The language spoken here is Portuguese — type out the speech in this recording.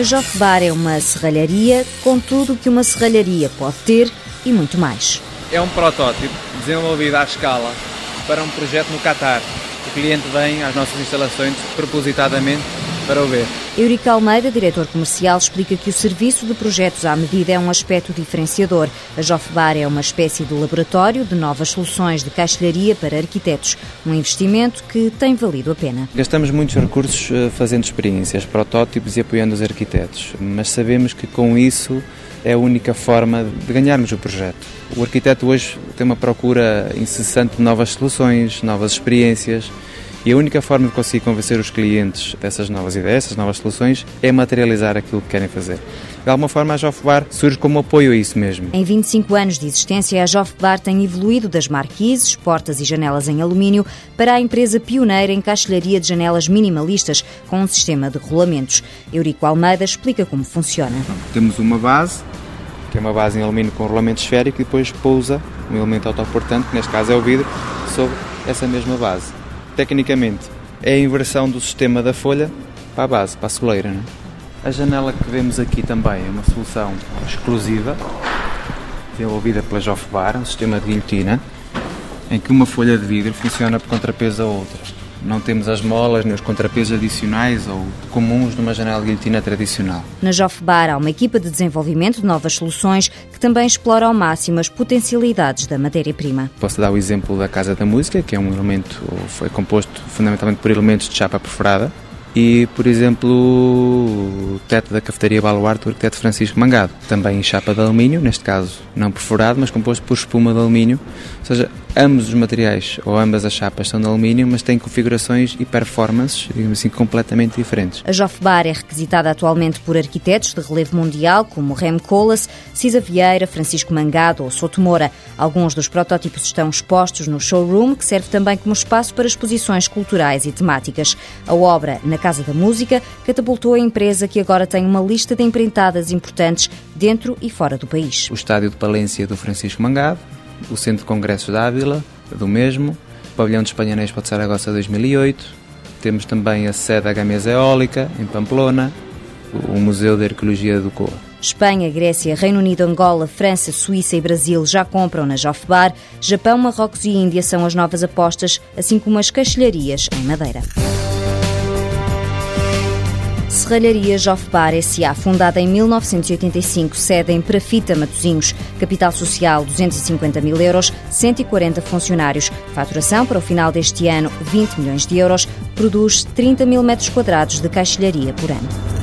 A Joff Bar é uma serralharia com tudo o que uma serralharia pode ter e muito mais. É um protótipo desenvolvido à escala para um projeto no Catar. O cliente vem às nossas instalações propositadamente para o ver. Eurico Almeida, diretor comercial, explica que o serviço de projetos à medida é um aspecto diferenciador. A Jofbar é uma espécie de laboratório de novas soluções de caixilharia para arquitetos, um investimento que tem valido a pena. Gastamos muitos recursos eh, fazendo experiências, protótipos e apoiando os arquitetos, mas sabemos que com isso é a única forma de ganharmos o projeto. O arquiteto hoje tem uma procura incessante de novas soluções, novas experiências e a única forma de conseguir convencer os clientes dessas novas ideias, dessas novas soluções, é materializar aquilo que querem fazer. De alguma forma, a Jofbar surge como apoio a isso mesmo. Em 25 anos de existência, a Jofbar tem evoluído das marquises, portas e janelas em alumínio para a empresa pioneira em caixilharia de janelas minimalistas com um sistema de rolamentos. Eurico Almeida explica como funciona. Temos uma base, que é uma base em alumínio com rolamento esférico, e depois pousa um elemento autoportante, que neste caso é o vidro, sobre essa mesma base tecnicamente, é a inversão do sistema da folha para a base, para a soleira. É? A janela que vemos aqui também é uma solução exclusiva, desenvolvida pela Jofbar, um sistema de guilhotina, em que uma folha de vidro funciona por contrapeso a outra. Não temos as molas nem os contrapesos adicionais ou comuns numa janela de guilhotina tradicional. Na Jofbar há uma equipa de desenvolvimento de novas soluções que também explora ao máximo as potencialidades da matéria-prima. Posso dar o exemplo da Casa da Música, que é um elemento, foi composto fundamentalmente por elementos de chapa perforada, e, por exemplo, o teto da cafetaria Baluarte do arquiteto Francisco Mangado, também em chapa de alumínio, neste caso não perforado, mas composto por espuma de alumínio, ou seja, ambos os materiais ou ambas as chapas são de alumínio, mas têm configurações e performances, digamos assim, completamente diferentes. A Jofbar é requisitada atualmente por arquitetos de relevo mundial como Rem Koolhaas, Cisa Vieira, Francisco Mangado ou Souto Moura. Alguns dos protótipos estão expostos no showroom, que serve também como espaço para exposições culturais e temáticas. A obra, na Casa da Música, catapultou a empresa que agora tem uma lista de empreitadas importantes dentro e fora do país. O estádio de Palência do Francisco Mangado, o Centro de Congressos da Ávila, do mesmo, o Pavilhão de Espanhanês para Saragossa 2008, temos também a sede da Gamesa Eólica, em Pamplona, o Museu de Arqueologia do Coa. Espanha, Grécia, Reino Unido, Angola, França, Suíça e Brasil já compram na Jofbar. Japão, Marrocos e Índia são as novas apostas, assim como as caixilharias em Madeira. Serralharia Jofbar S.A., fundada em 1985, sede em Prafita, Matosinhos, capital social 250 mil euros, 140 funcionários, faturação para o final deste ano 20 milhões de euros, produz 30 mil metros quadrados de caixilharia por ano.